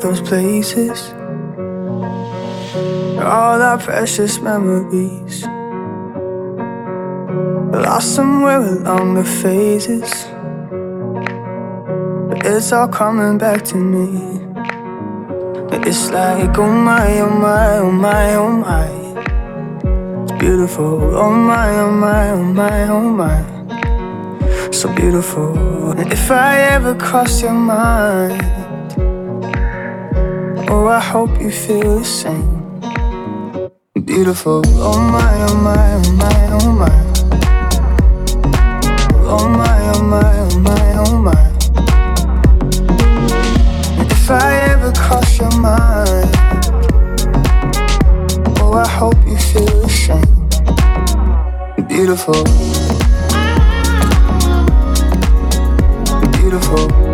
Those places, all our precious memories. Lost somewhere along the phases, but it's all coming back to me. It's like, oh my, oh my, oh my, oh my. It's beautiful, oh my, oh my, oh my, oh my. So beautiful. And if I ever cross your mind, Oh, I hope you feel the same. Beautiful. Oh my, oh my, oh my, oh my. Oh my, oh my, oh my, oh my. If I ever cross your mind, oh, I hope you feel the same. Beautiful. Beautiful.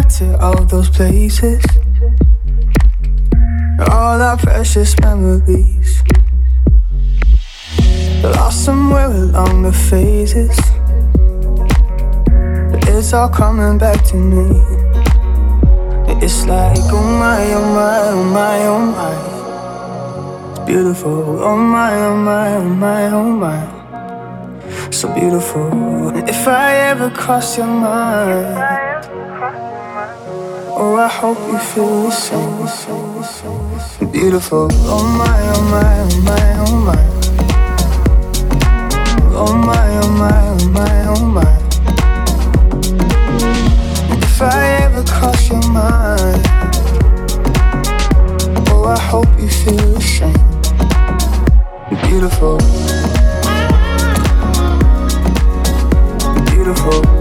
Back to all those places, all our precious memories. Lost somewhere along the phases. But it's all coming back to me. It's like, oh my, oh my, oh my, oh my. It's beautiful. Oh my, oh my, oh my, oh my. So beautiful. If I ever cross your mind, oh, I hope you feel the same. Beautiful. Oh my, oh my, oh my, oh my. Oh my, oh my, oh my, oh my. If I ever cross your mind, oh, I hope you feel the same. Beautiful. Beautiful.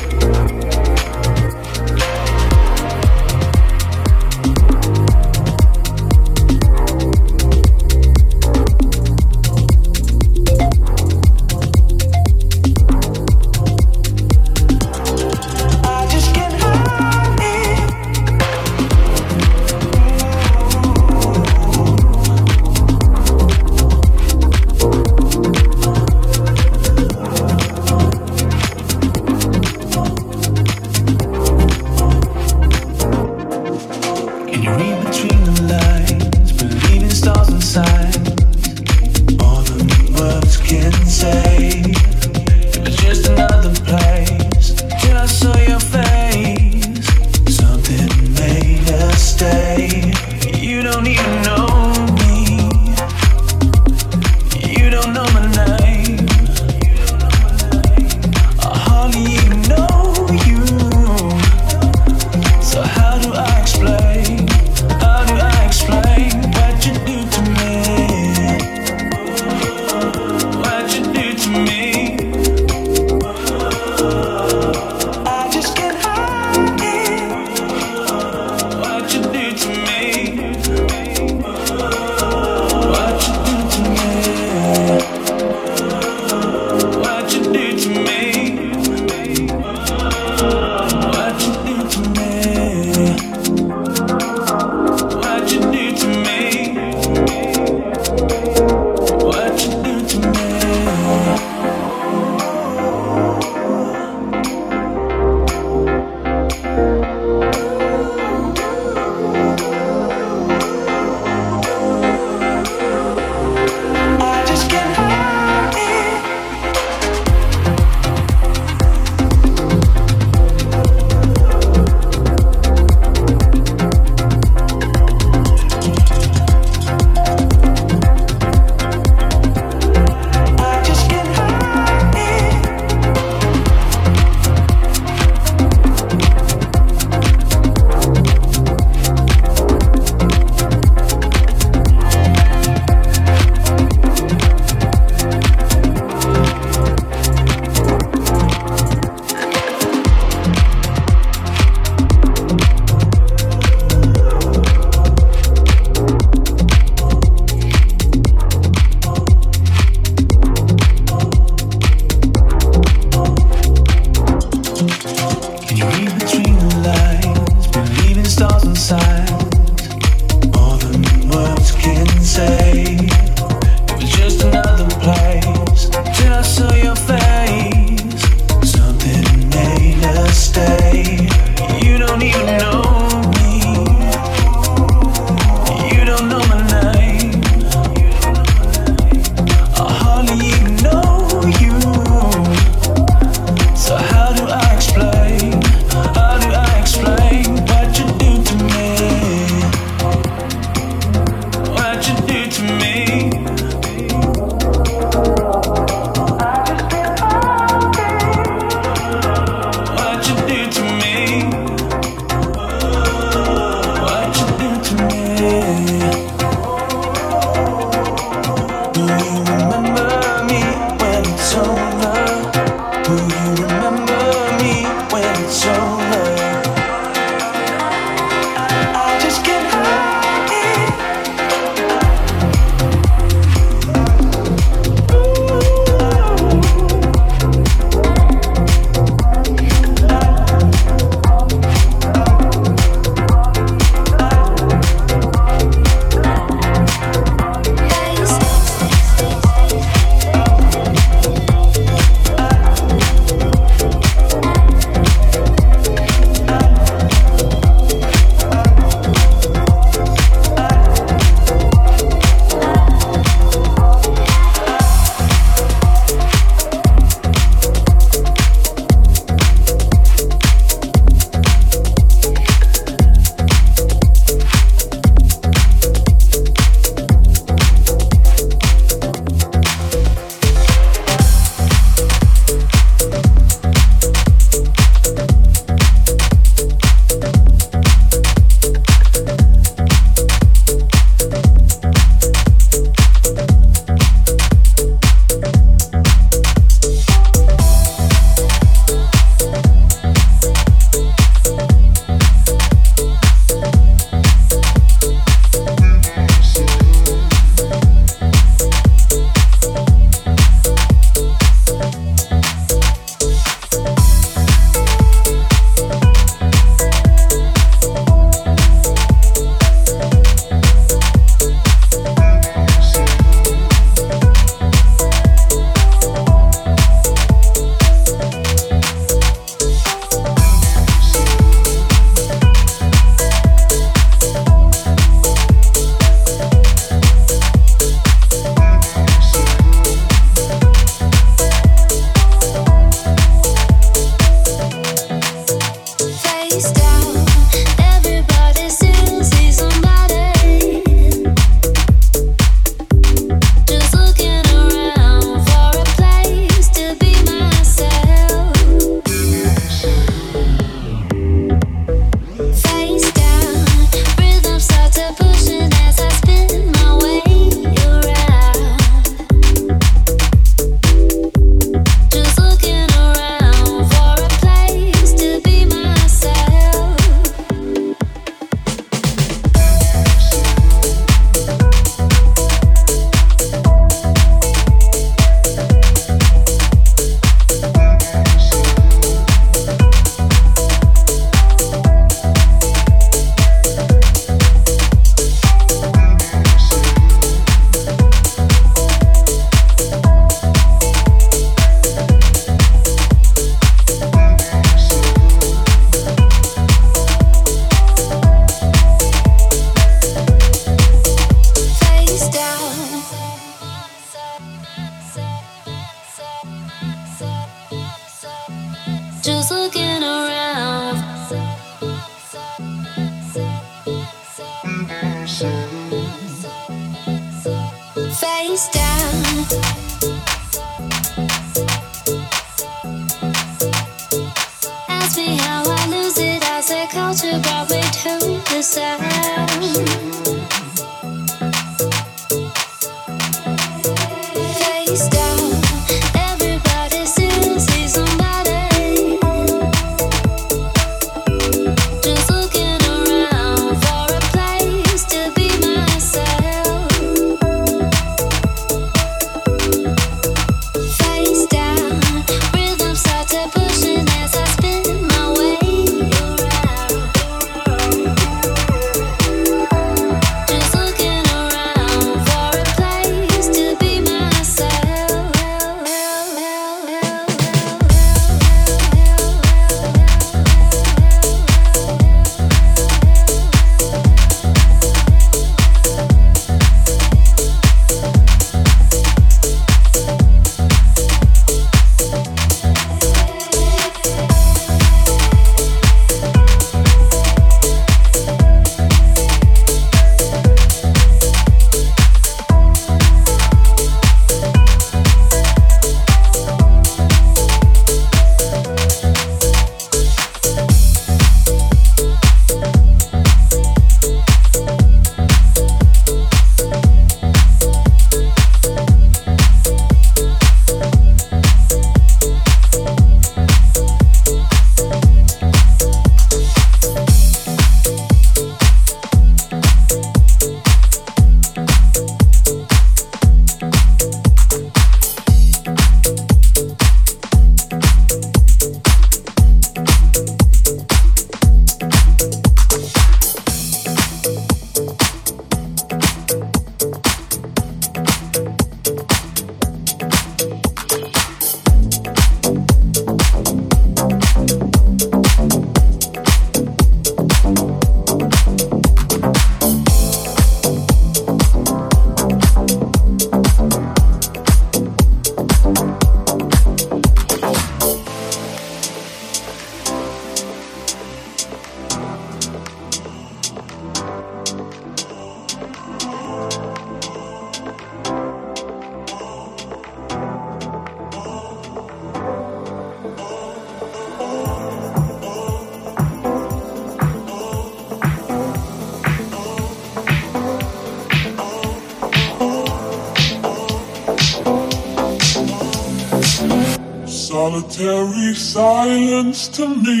To.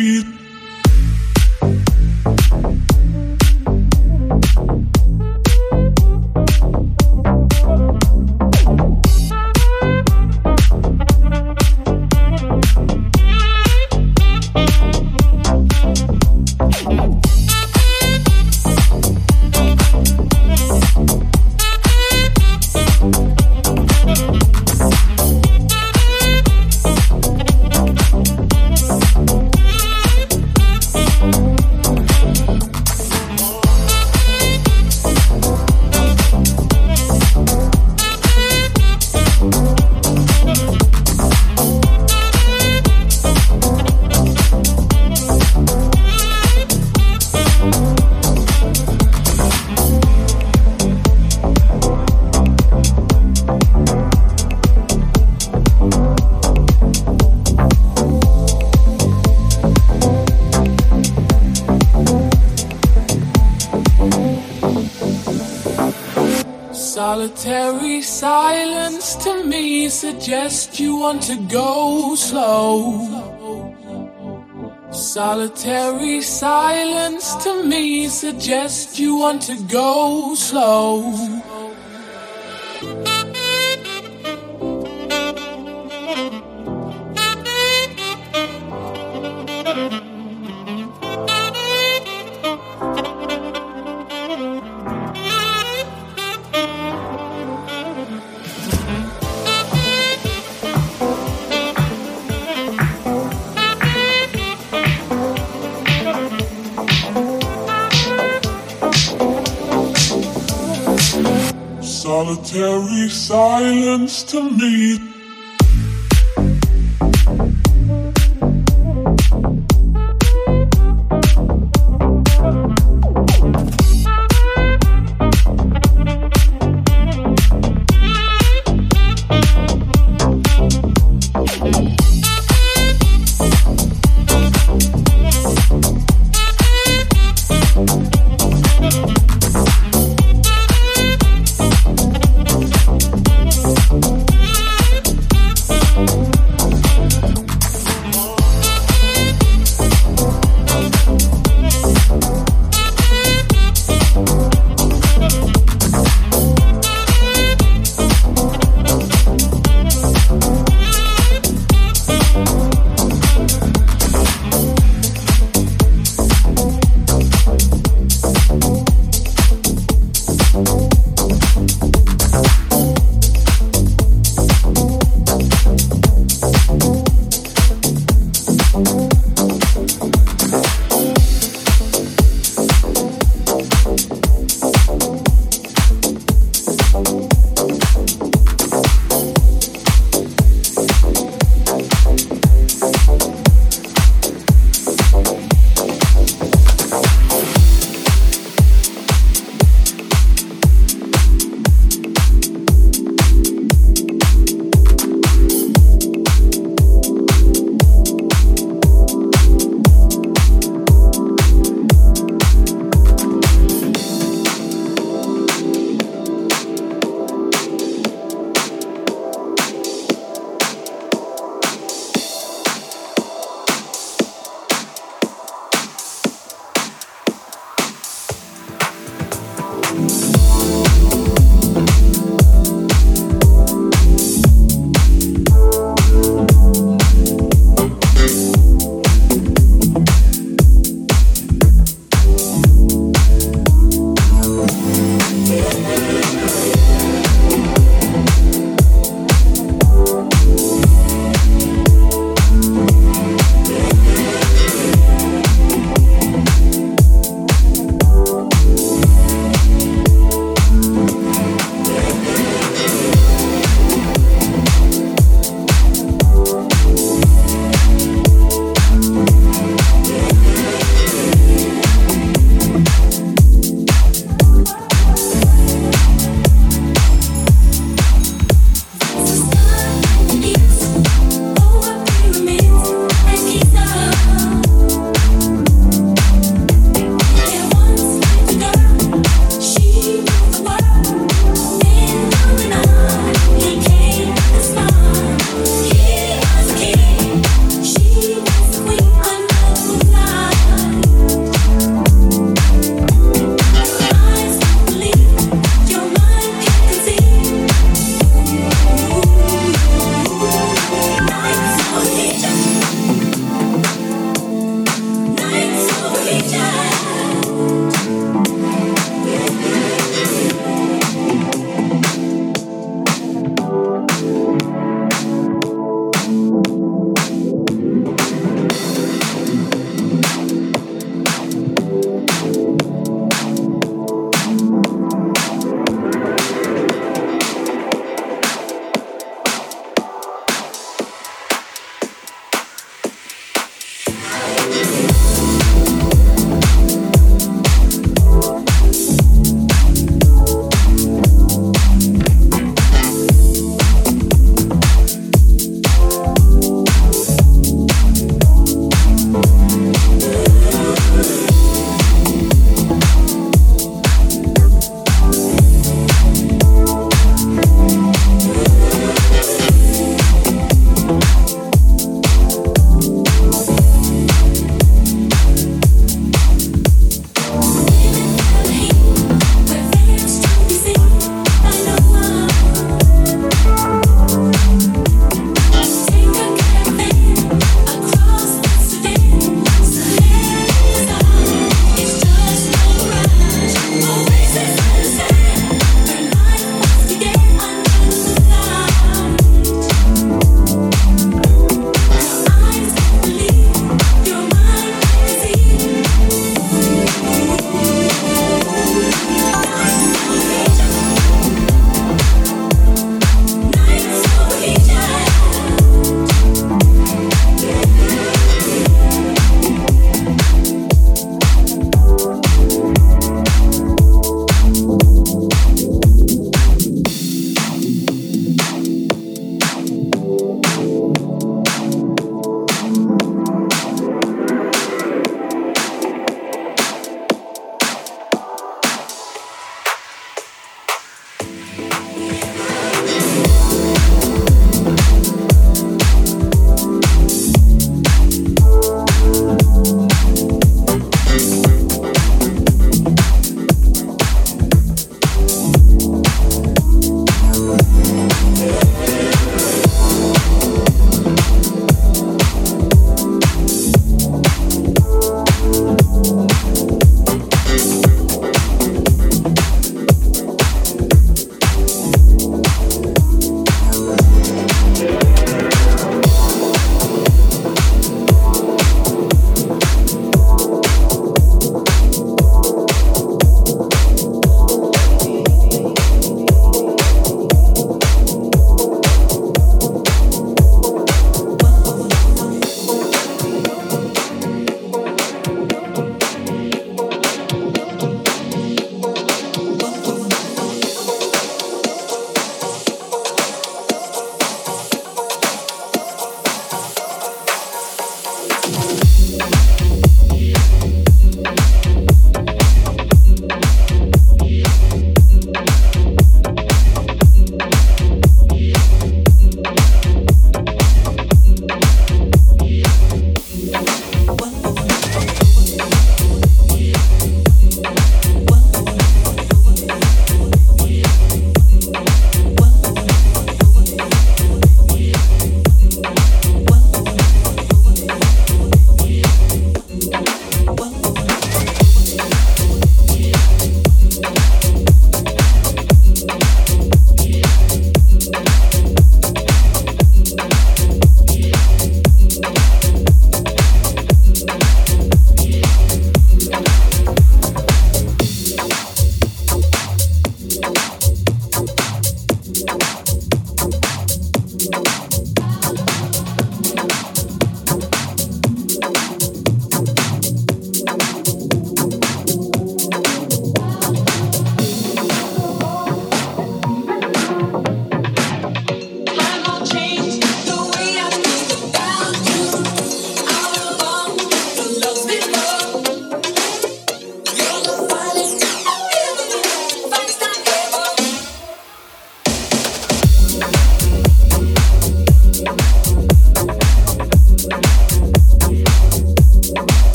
Suggest you want to go slow. Solitary silence to me suggests you want to go slow. To me.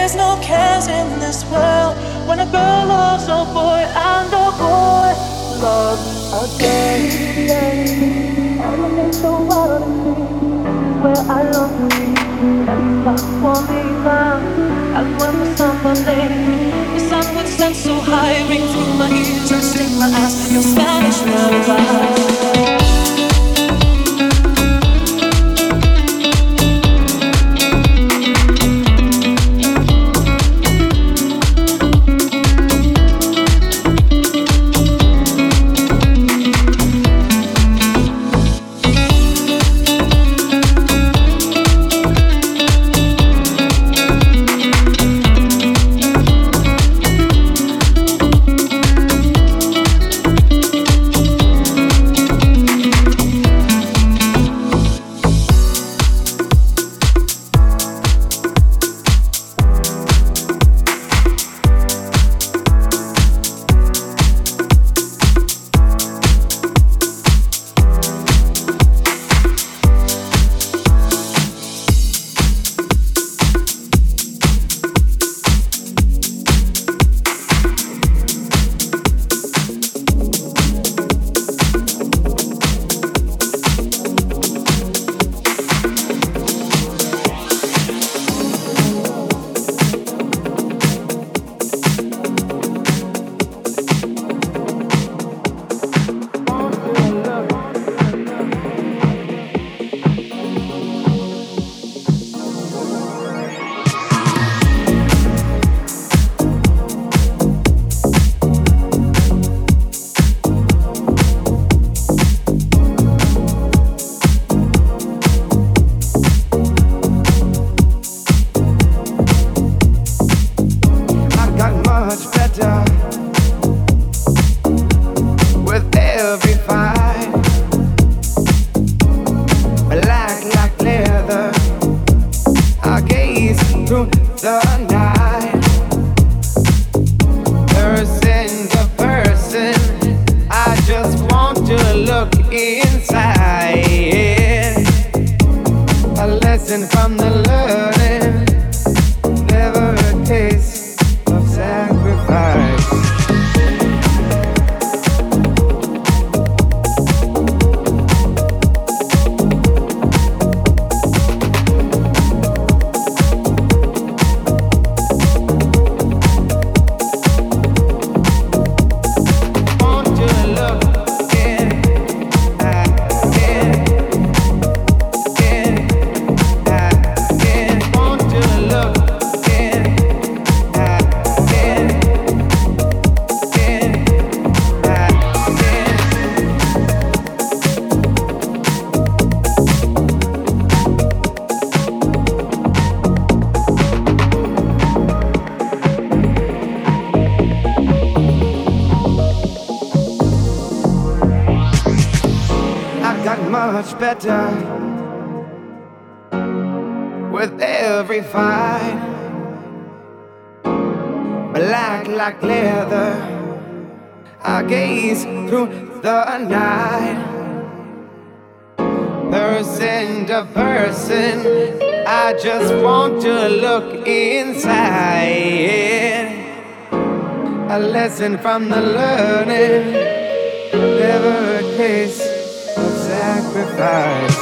There's no cares in this world when a girl loves a boy and a boy loves a girl. in the world in me, where I love to be. Love for me, be found, and when the sun falling, the sun would stand so high, ring through my ears and sing my ass. Your Spanish lullaby. Night. Person to person, I just want to look inside. A lesson from the learning, never a case sacrifice.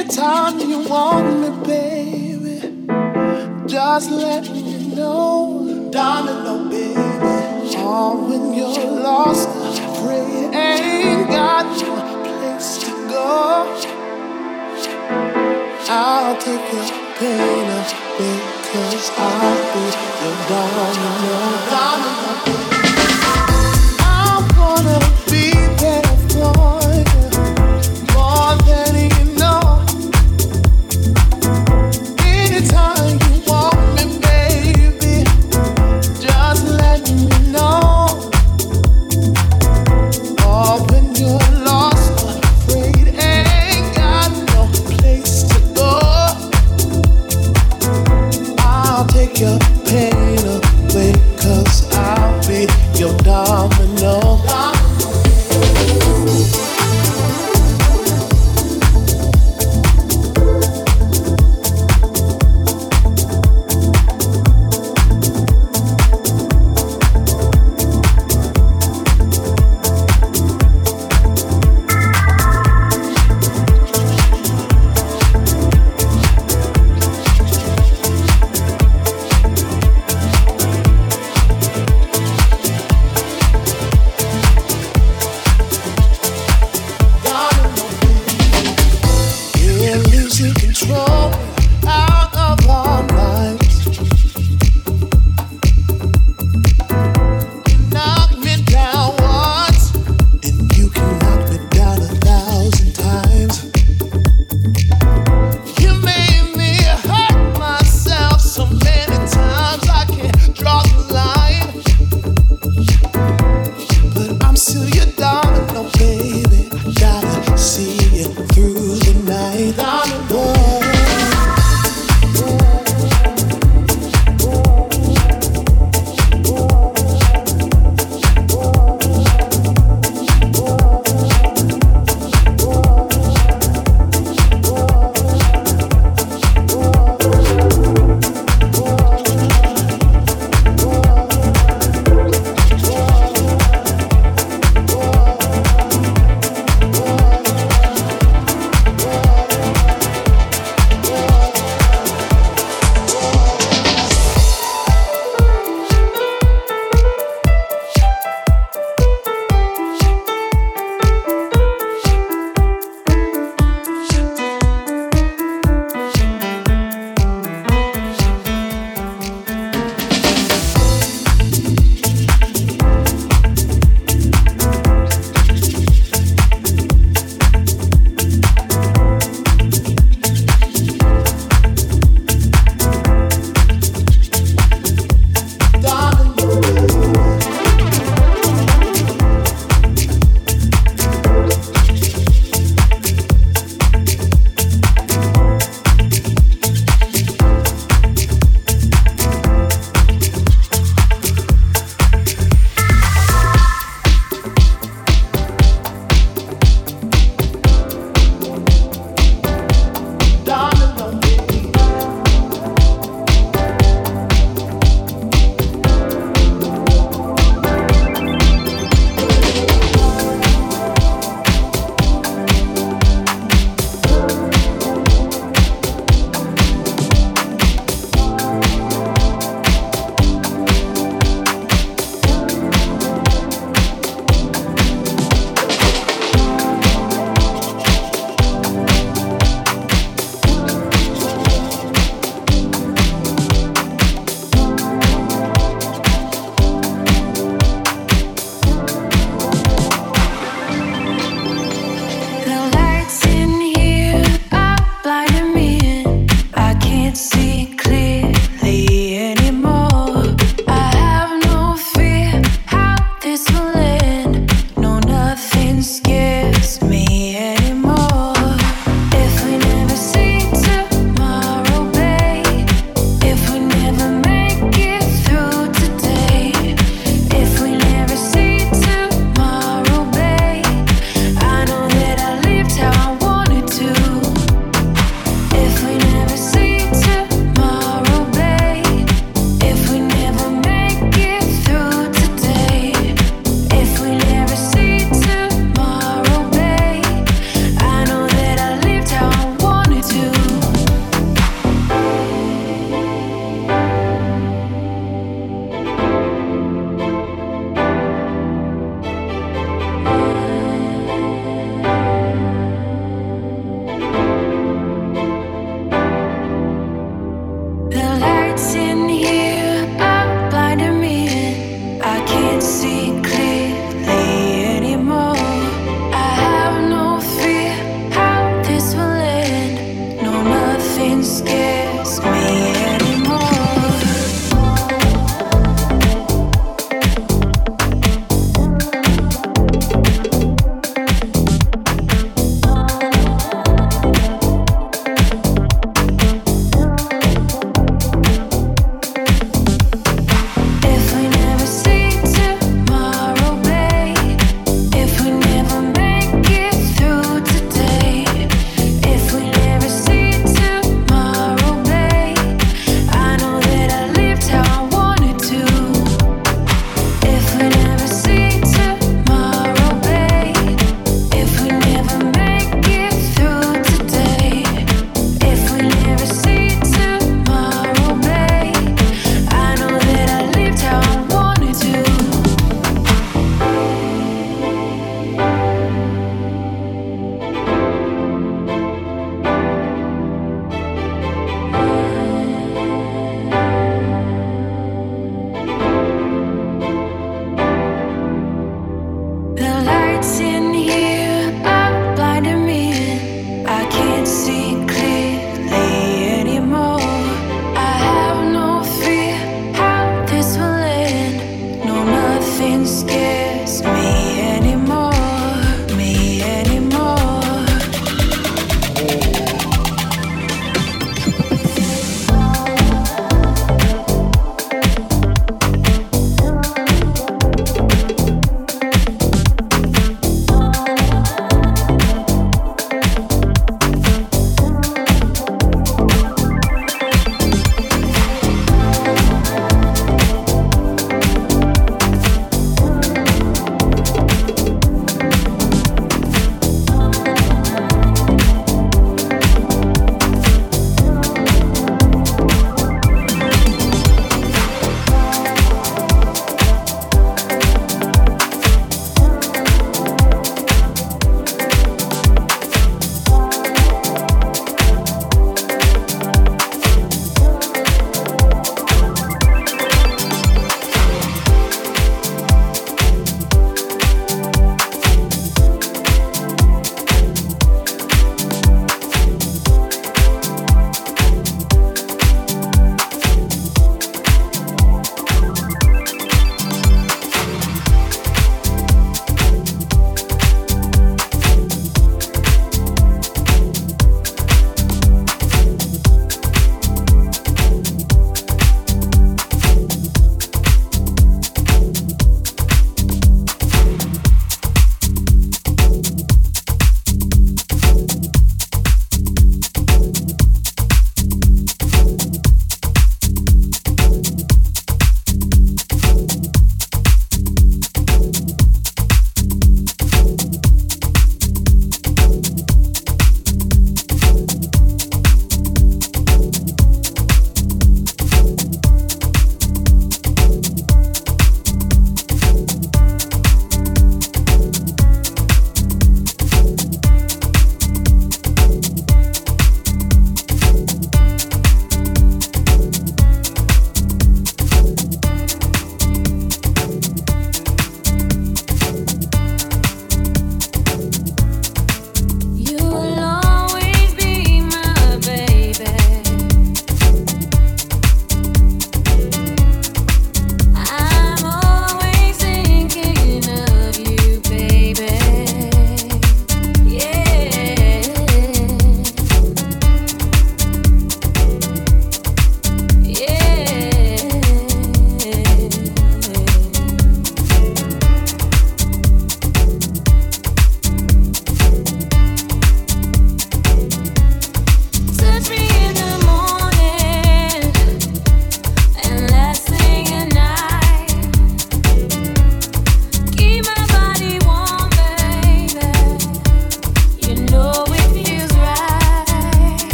Anytime you want me, baby, just let me know, darling, oh baby. Oh, when you're lost, afraid, ain't got no place to go. I'll take your pain away, cause I'll be your darling, oh darling, oh baby.